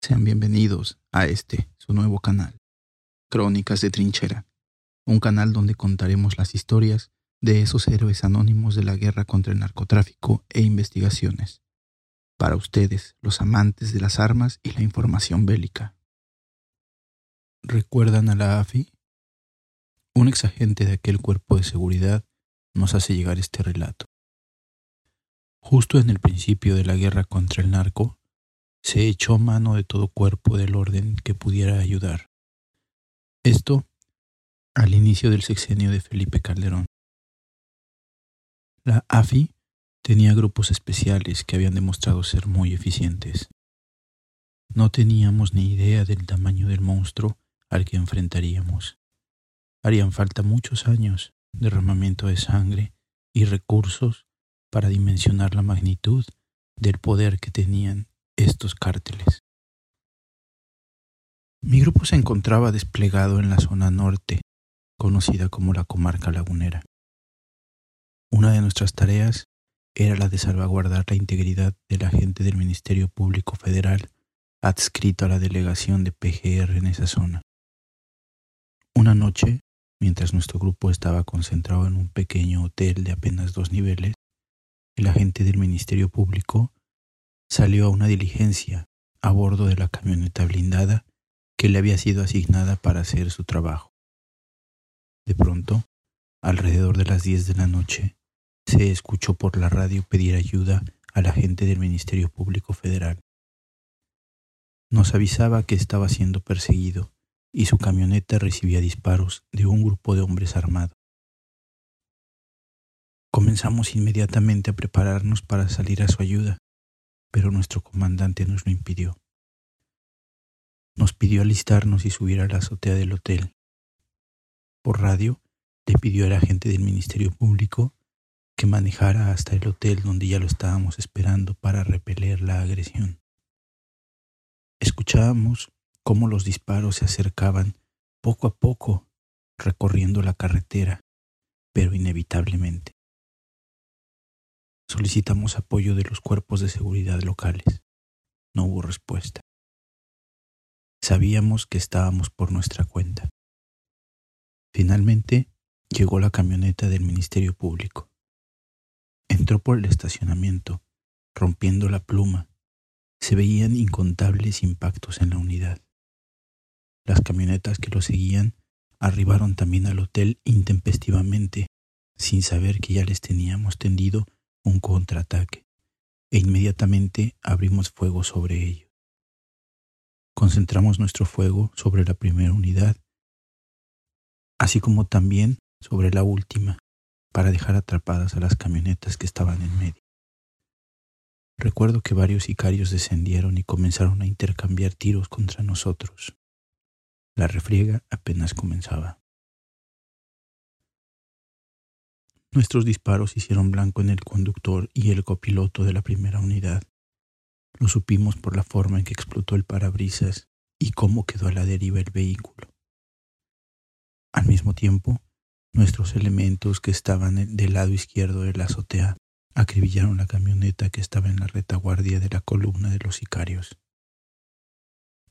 Sean bienvenidos a este, su nuevo canal, Crónicas de Trinchera, un canal donde contaremos las historias de esos héroes anónimos de la guerra contra el narcotráfico e investigaciones. Para ustedes, los amantes de las armas y la información bélica. ¿Recuerdan a la AFI? Un exagente de aquel cuerpo de seguridad nos hace llegar este relato. Justo en el principio de la guerra contra el narco, se echó mano de todo cuerpo del orden que pudiera ayudar. Esto al inicio del sexenio de Felipe Calderón. La AFI tenía grupos especiales que habían demostrado ser muy eficientes. No teníamos ni idea del tamaño del monstruo al que enfrentaríamos. Harían falta muchos años, derramamiento de sangre y recursos para dimensionar la magnitud del poder que tenían estos cárteles. Mi grupo se encontraba desplegado en la zona norte, conocida como la comarca lagunera. Una de nuestras tareas era la de salvaguardar la integridad del agente del Ministerio Público Federal adscrito a la delegación de PGR en esa zona. Una noche, mientras nuestro grupo estaba concentrado en un pequeño hotel de apenas dos niveles, el agente del Ministerio Público salió a una diligencia a bordo de la camioneta blindada que le había sido asignada para hacer su trabajo. De pronto, alrededor de las diez de la noche, se escuchó por la radio pedir ayuda a la gente del Ministerio Público Federal. Nos avisaba que estaba siendo perseguido y su camioneta recibía disparos de un grupo de hombres armados. Comenzamos inmediatamente a prepararnos para salir a su ayuda pero nuestro comandante nos lo impidió. Nos pidió alistarnos y subir a la azotea del hotel. Por radio le pidió al agente del Ministerio Público que manejara hasta el hotel donde ya lo estábamos esperando para repeler la agresión. Escuchábamos cómo los disparos se acercaban poco a poco recorriendo la carretera, pero inevitablemente. Solicitamos apoyo de los cuerpos de seguridad locales. No hubo respuesta. Sabíamos que estábamos por nuestra cuenta. Finalmente llegó la camioneta del Ministerio Público. Entró por el estacionamiento, rompiendo la pluma. Se veían incontables impactos en la unidad. Las camionetas que lo seguían arribaron también al hotel intempestivamente, sin saber que ya les teníamos tendido un contraataque e inmediatamente abrimos fuego sobre ellos. Concentramos nuestro fuego sobre la primera unidad, así como también sobre la última, para dejar atrapadas a las camionetas que estaban en medio. Recuerdo que varios sicarios descendieron y comenzaron a intercambiar tiros contra nosotros. La refriega apenas comenzaba. Nuestros disparos hicieron blanco en el conductor y el copiloto de la primera unidad. Lo supimos por la forma en que explotó el parabrisas y cómo quedó a la deriva el vehículo. Al mismo tiempo, nuestros elementos que estaban del lado izquierdo de la azotea acribillaron la camioneta que estaba en la retaguardia de la columna de los sicarios.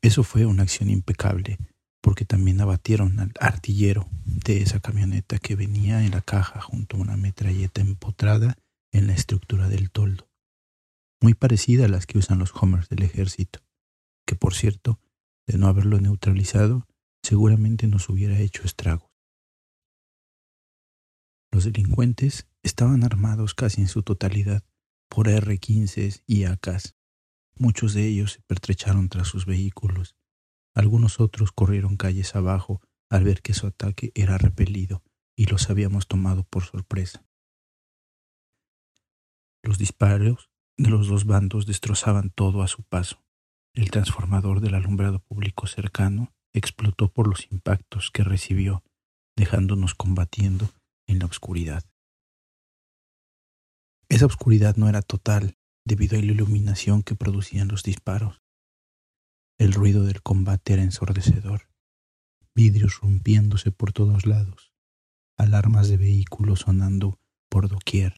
Eso fue una acción impecable porque también abatieron al artillero de esa camioneta que venía en la caja junto a una metralleta empotrada en la estructura del toldo, muy parecida a las que usan los Homers del ejército, que por cierto, de no haberlo neutralizado, seguramente nos hubiera hecho estragos. Los delincuentes estaban armados casi en su totalidad por R-15 y AKs. Muchos de ellos se pertrecharon tras sus vehículos algunos otros corrieron calles abajo al ver que su ataque era repelido y los habíamos tomado por sorpresa. Los disparos de los dos bandos destrozaban todo a su paso. El transformador del alumbrado público cercano explotó por los impactos que recibió, dejándonos combatiendo en la oscuridad. Esa oscuridad no era total debido a la iluminación que producían los disparos. El ruido del combate era ensordecedor, vidrios rompiéndose por todos lados, alarmas de vehículos sonando por doquier,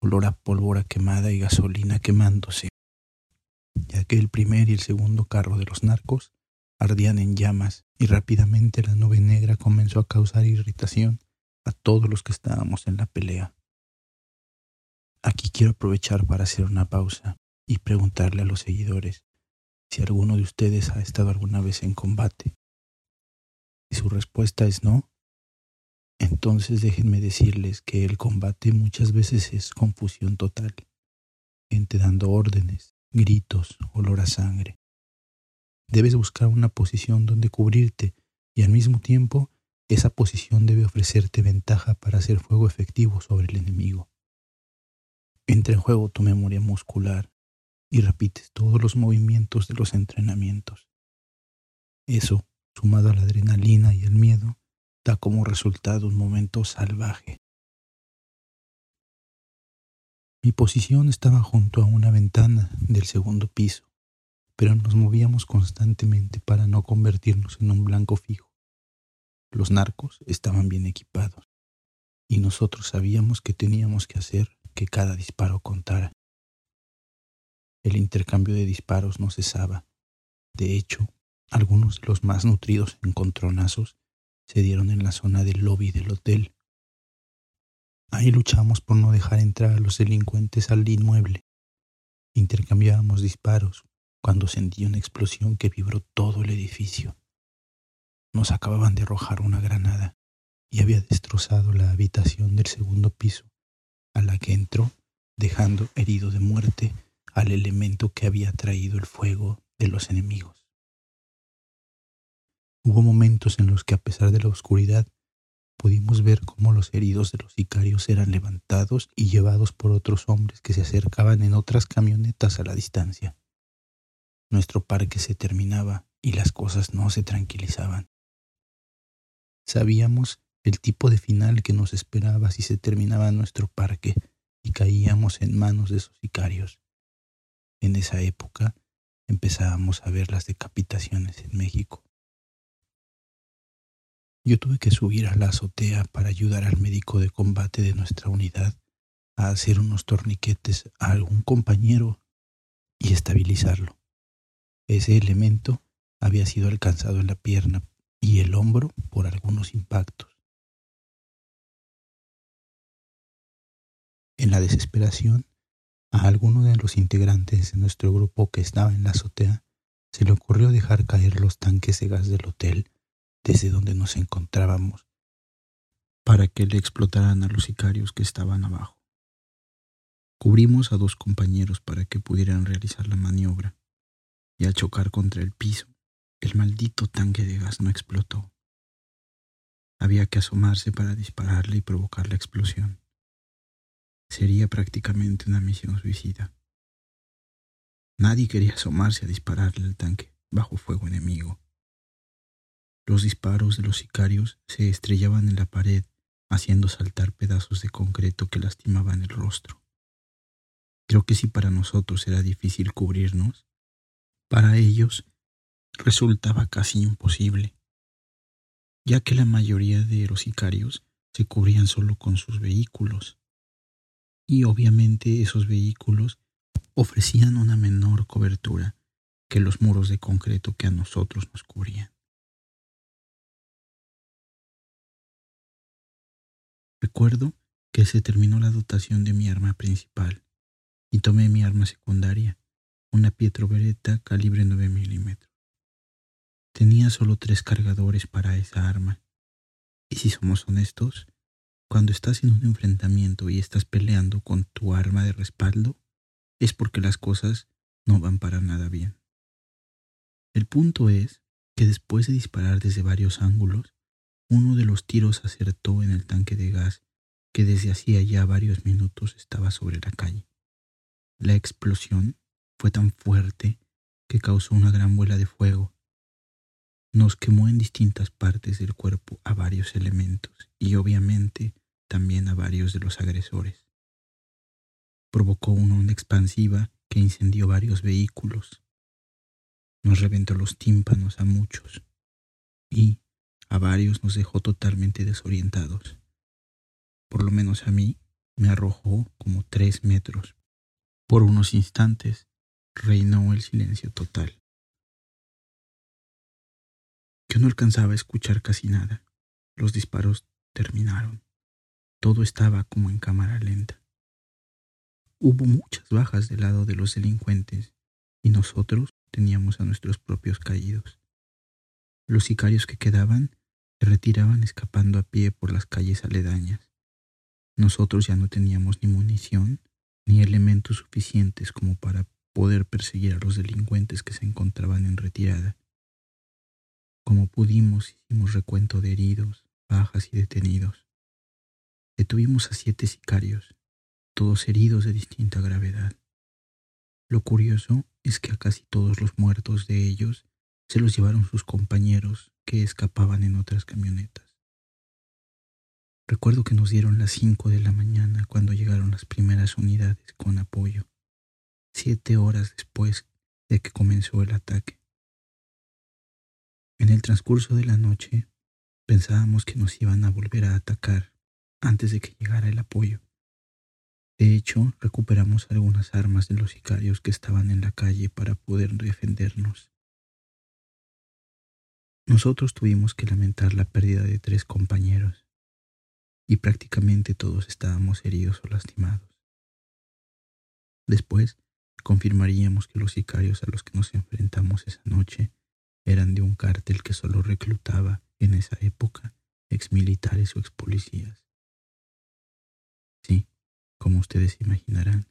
olor a pólvora quemada y gasolina quemándose. ya que el primer y el segundo carro de los narcos ardían en llamas y rápidamente la nube negra comenzó a causar irritación a todos los que estábamos en la pelea. Aquí quiero aprovechar para hacer una pausa y preguntarle a los seguidores si alguno de ustedes ha estado alguna vez en combate. Si su respuesta es no, entonces déjenme decirles que el combate muchas veces es confusión total, gente dando órdenes, gritos, olor a sangre. Debes buscar una posición donde cubrirte y al mismo tiempo esa posición debe ofrecerte ventaja para hacer fuego efectivo sobre el enemigo. Entra en juego tu memoria muscular y repites todos los movimientos de los entrenamientos. Eso, sumado a la adrenalina y el miedo, da como resultado un momento salvaje. Mi posición estaba junto a una ventana del segundo piso, pero nos movíamos constantemente para no convertirnos en un blanco fijo. Los narcos estaban bien equipados y nosotros sabíamos que teníamos que hacer que cada disparo contara. El intercambio de disparos no cesaba. De hecho, algunos de los más nutridos encontronazos se dieron en la zona del lobby del hotel. Ahí luchamos por no dejar entrar a los delincuentes al inmueble. Intercambiábamos disparos cuando sentí una explosión que vibró todo el edificio. Nos acababan de arrojar una granada y había destrozado la habitación del segundo piso, a la que entró, dejando herido de muerte al elemento que había traído el fuego de los enemigos. Hubo momentos en los que a pesar de la oscuridad pudimos ver cómo los heridos de los sicarios eran levantados y llevados por otros hombres que se acercaban en otras camionetas a la distancia. Nuestro parque se terminaba y las cosas no se tranquilizaban. Sabíamos el tipo de final que nos esperaba si se terminaba nuestro parque y caíamos en manos de esos sicarios. En esa época empezábamos a ver las decapitaciones en México. Yo tuve que subir a la azotea para ayudar al médico de combate de nuestra unidad a hacer unos torniquetes a algún compañero y estabilizarlo. Ese elemento había sido alcanzado en la pierna y el hombro por algunos impactos. En la desesperación, a alguno de los integrantes de nuestro grupo que estaba en la azotea se le ocurrió dejar caer los tanques de gas del hotel desde donde nos encontrábamos para que le explotaran a los sicarios que estaban abajo. Cubrimos a dos compañeros para que pudieran realizar la maniobra y al chocar contra el piso el maldito tanque de gas no explotó. Había que asomarse para dispararle y provocar la explosión. Sería prácticamente una misión suicida. Nadie quería asomarse a dispararle al tanque bajo fuego enemigo. Los disparos de los sicarios se estrellaban en la pared, haciendo saltar pedazos de concreto que lastimaban el rostro. Creo que si para nosotros era difícil cubrirnos, para ellos resultaba casi imposible, ya que la mayoría de los sicarios se cubrían solo con sus vehículos, y obviamente esos vehículos ofrecían una menor cobertura que los muros de concreto que a nosotros nos cubrían. Recuerdo que se terminó la dotación de mi arma principal y tomé mi arma secundaria, una Pietro Beretta calibre 9 milímetros. Tenía solo tres cargadores para esa arma. Y si somos honestos, cuando estás en un enfrentamiento y estás peleando con tu arma de respaldo, es porque las cosas no van para nada bien. El punto es que después de disparar desde varios ángulos, uno de los tiros acertó en el tanque de gas que desde hacía ya varios minutos estaba sobre la calle. La explosión fue tan fuerte que causó una gran bola de fuego nos quemó en distintas partes del cuerpo a varios elementos y obviamente también a varios de los agresores. Provocó una onda expansiva que incendió varios vehículos. Nos reventó los tímpanos a muchos y a varios nos dejó totalmente desorientados. Por lo menos a mí me arrojó como tres metros. Por unos instantes reinó el silencio total. Yo no alcanzaba a escuchar casi nada. Los disparos terminaron. Todo estaba como en cámara lenta. Hubo muchas bajas del lado de los delincuentes y nosotros teníamos a nuestros propios caídos. Los sicarios que quedaban se retiraban escapando a pie por las calles aledañas. Nosotros ya no teníamos ni munición ni elementos suficientes como para poder perseguir a los delincuentes que se encontraban en retirada. Como pudimos, hicimos recuento de heridos, bajas y detenidos. Detuvimos a siete sicarios, todos heridos de distinta gravedad. Lo curioso es que a casi todos los muertos de ellos se los llevaron sus compañeros que escapaban en otras camionetas. Recuerdo que nos dieron las cinco de la mañana cuando llegaron las primeras unidades con apoyo, siete horas después de que comenzó el ataque. En el transcurso de la noche pensábamos que nos iban a volver a atacar antes de que llegara el apoyo. De hecho, recuperamos algunas armas de los sicarios que estaban en la calle para poder defendernos. Nosotros tuvimos que lamentar la pérdida de tres compañeros y prácticamente todos estábamos heridos o lastimados. Después, confirmaríamos que los sicarios a los que nos enfrentamos esa noche eran de un cártel que solo reclutaba en esa época exmilitares o expolicías. Sí, como ustedes imaginarán,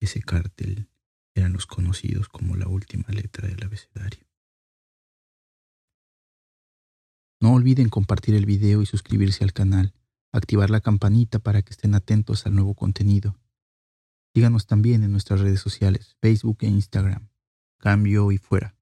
ese cártel eran los conocidos como la última letra del abecedario. No olviden compartir el video y suscribirse al canal, activar la campanita para que estén atentos al nuevo contenido. Síganos también en nuestras redes sociales, Facebook e Instagram. Cambio y fuera.